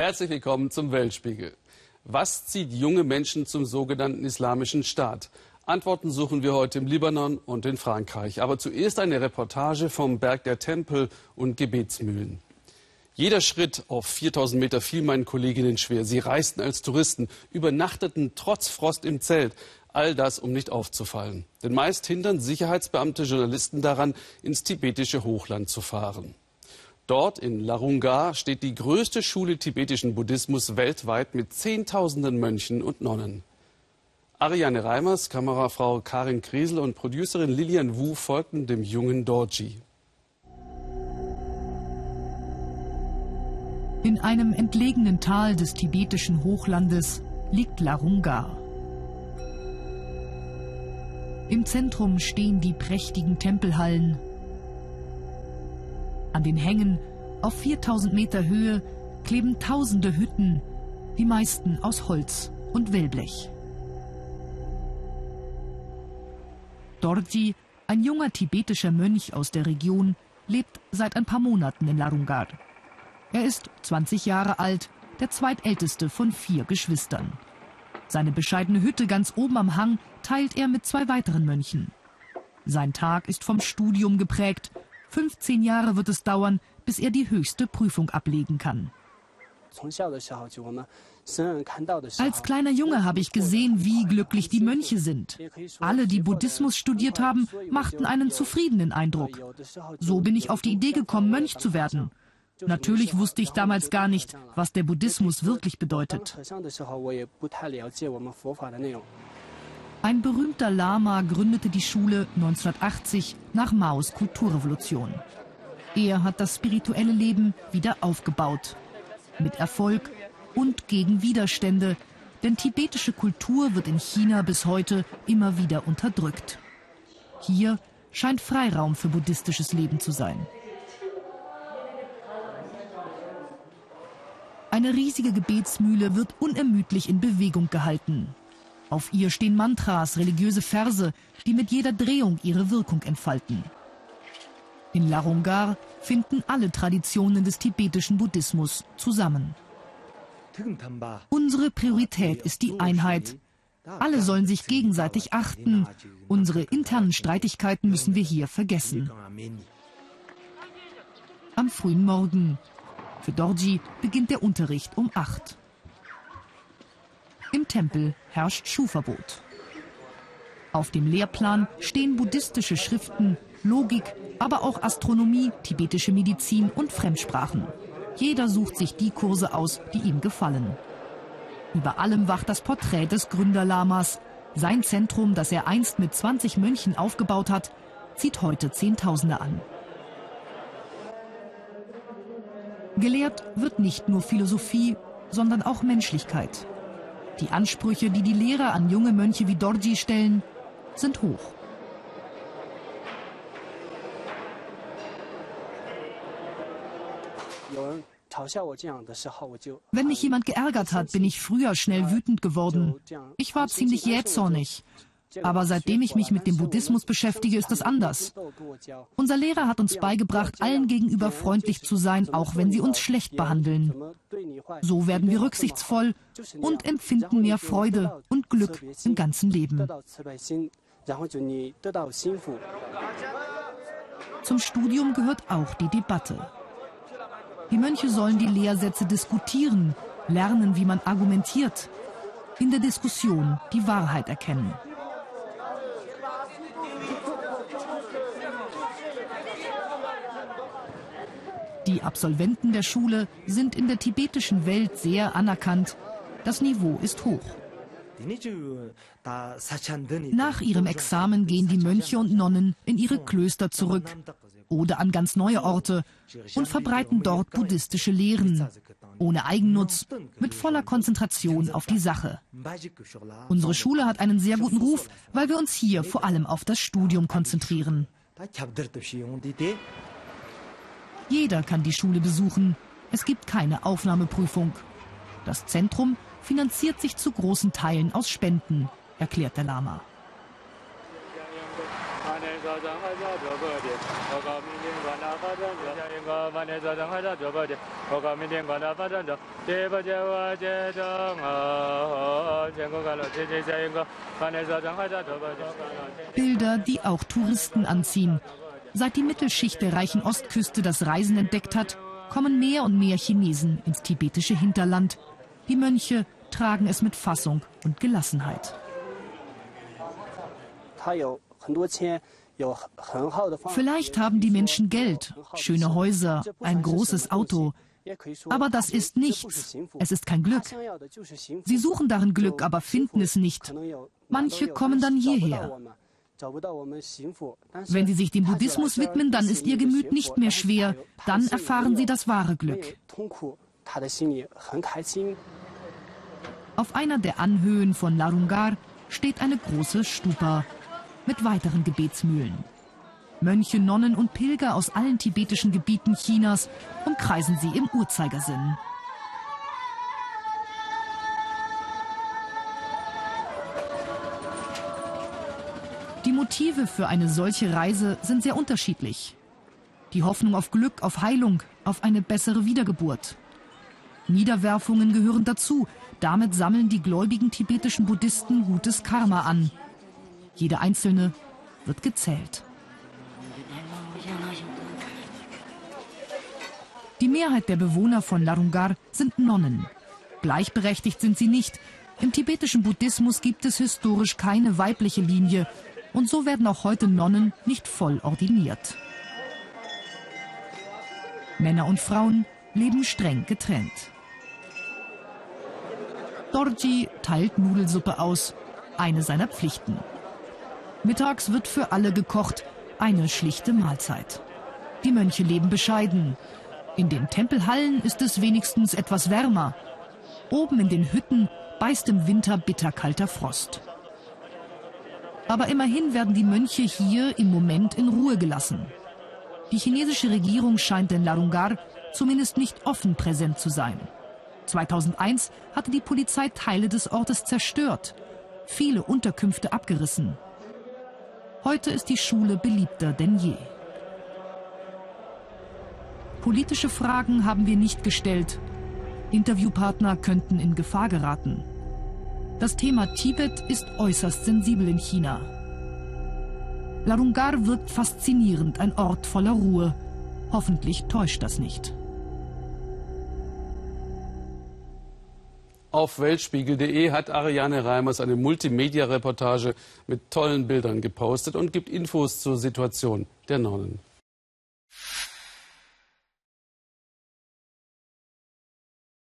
Herzlich willkommen zum Weltspiegel. Was zieht junge Menschen zum sogenannten Islamischen Staat? Antworten suchen wir heute im Libanon und in Frankreich. Aber zuerst eine Reportage vom Berg der Tempel und Gebetsmühlen. Jeder Schritt auf 4000 Meter fiel meinen Kolleginnen schwer. Sie reisten als Touristen, übernachteten trotz Frost im Zelt. All das, um nicht aufzufallen. Denn meist hindern Sicherheitsbeamte Journalisten daran, ins tibetische Hochland zu fahren. Dort in Larunga steht die größte Schule tibetischen Buddhismus weltweit mit Zehntausenden Mönchen und Nonnen. Ariane Reimers, Kamerafrau Karin Kriesel und Producerin Lilian Wu folgten dem jungen Dorji. In einem entlegenen Tal des tibetischen Hochlandes liegt Larunga. Im Zentrum stehen die prächtigen Tempelhallen an den Hängen auf 4000 Meter Höhe kleben tausende Hütten, die meisten aus Holz und Wellblech. Dorji, ein junger tibetischer Mönch aus der Region, lebt seit ein paar Monaten in Larungar. Er ist 20 Jahre alt, der zweitälteste von vier Geschwistern. Seine bescheidene Hütte ganz oben am Hang teilt er mit zwei weiteren Mönchen. Sein Tag ist vom Studium geprägt 15 Jahre wird es dauern, bis er die höchste Prüfung ablegen kann. Als kleiner Junge habe ich gesehen, wie glücklich die Mönche sind. Alle, die Buddhismus studiert haben, machten einen zufriedenen Eindruck. So bin ich auf die Idee gekommen, Mönch zu werden. Natürlich wusste ich damals gar nicht, was der Buddhismus wirklich bedeutet. Ein berühmter Lama gründete die Schule 1980 nach Maos Kulturrevolution. Er hat das spirituelle Leben wieder aufgebaut. Mit Erfolg und gegen Widerstände, denn tibetische Kultur wird in China bis heute immer wieder unterdrückt. Hier scheint Freiraum für buddhistisches Leben zu sein. Eine riesige Gebetsmühle wird unermüdlich in Bewegung gehalten. Auf ihr stehen Mantras, religiöse Verse, die mit jeder Drehung ihre Wirkung entfalten. In Larungar finden alle Traditionen des tibetischen Buddhismus zusammen. Unsere Priorität ist die Einheit. Alle sollen sich gegenseitig achten. Unsere internen Streitigkeiten müssen wir hier vergessen. Am frühen Morgen. Für Dorji beginnt der Unterricht um acht. Im Tempel herrscht Schuhverbot. Auf dem Lehrplan stehen buddhistische Schriften, Logik, aber auch Astronomie, tibetische Medizin und Fremdsprachen. Jeder sucht sich die Kurse aus, die ihm gefallen. Über allem wacht das Porträt des Gründerlamas. Sein Zentrum, das er einst mit 20 Mönchen aufgebaut hat, zieht heute Zehntausende an. Gelehrt wird nicht nur Philosophie, sondern auch Menschlichkeit. Die Ansprüche, die die Lehrer an junge Mönche wie Dorji stellen, sind hoch. Wenn mich jemand geärgert hat, bin ich früher schnell wütend geworden. Ich war ziemlich jähzornig. Aber seitdem ich mich mit dem Buddhismus beschäftige, ist das anders. Unser Lehrer hat uns beigebracht, allen gegenüber freundlich zu sein, auch wenn sie uns schlecht behandeln. So werden wir rücksichtsvoll und empfinden mehr Freude und Glück im ganzen Leben. Zum Studium gehört auch die Debatte. Die Mönche sollen die Lehrsätze diskutieren, lernen, wie man argumentiert, in der Diskussion die Wahrheit erkennen. Die Absolventen der Schule sind in der tibetischen Welt sehr anerkannt. Das Niveau ist hoch. Nach ihrem Examen gehen die Mönche und Nonnen in ihre Klöster zurück oder an ganz neue Orte und verbreiten dort buddhistische Lehren, ohne Eigennutz, mit voller Konzentration auf die Sache. Unsere Schule hat einen sehr guten Ruf, weil wir uns hier vor allem auf das Studium konzentrieren. Jeder kann die Schule besuchen. Es gibt keine Aufnahmeprüfung. Das Zentrum finanziert sich zu großen Teilen aus Spenden, erklärt der Lama. Bilder, die auch Touristen anziehen. Seit die Mittelschicht der reichen Ostküste das Reisen entdeckt hat, kommen mehr und mehr Chinesen ins tibetische Hinterland. Die Mönche tragen es mit Fassung und Gelassenheit. Vielleicht haben die Menschen Geld, schöne Häuser, ein großes Auto. Aber das ist nichts. Es ist kein Glück. Sie suchen darin Glück, aber finden es nicht. Manche kommen dann hierher. Wenn sie sich dem Buddhismus widmen, dann ist ihr Gemüt nicht mehr schwer. Dann erfahren sie das wahre Glück. Auf einer der Anhöhen von Larungar steht eine große Stupa mit weiteren Gebetsmühlen. Mönche, Nonnen und Pilger aus allen tibetischen Gebieten Chinas umkreisen sie im Uhrzeigersinn. Motive für eine solche Reise sind sehr unterschiedlich. Die Hoffnung auf Glück, auf Heilung, auf eine bessere Wiedergeburt. Niederwerfungen gehören dazu. Damit sammeln die gläubigen tibetischen Buddhisten gutes Karma an. Jede einzelne wird gezählt. Die Mehrheit der Bewohner von Larungar sind Nonnen. Gleichberechtigt sind sie nicht. Im tibetischen Buddhismus gibt es historisch keine weibliche Linie. Und so werden auch heute Nonnen nicht voll ordiniert. Männer und Frauen leben streng getrennt. Dorji teilt Nudelsuppe aus, eine seiner Pflichten. Mittags wird für alle gekocht, eine schlichte Mahlzeit. Die Mönche leben bescheiden. In den Tempelhallen ist es wenigstens etwas wärmer. Oben in den Hütten beißt im Winter bitterkalter Frost. Aber immerhin werden die Mönche hier im Moment in Ruhe gelassen. Die chinesische Regierung scheint in Larungar zumindest nicht offen präsent zu sein. 2001 hatte die Polizei Teile des Ortes zerstört, viele Unterkünfte abgerissen. Heute ist die Schule beliebter denn je. Politische Fragen haben wir nicht gestellt. Interviewpartner könnten in Gefahr geraten. Das Thema Tibet ist äußerst sensibel in China. Larungar wirkt faszinierend, ein Ort voller Ruhe. Hoffentlich täuscht das nicht. Auf weltspiegel.de hat Ariane Reimers eine Multimedia-Reportage mit tollen Bildern gepostet und gibt Infos zur Situation der Nonnen.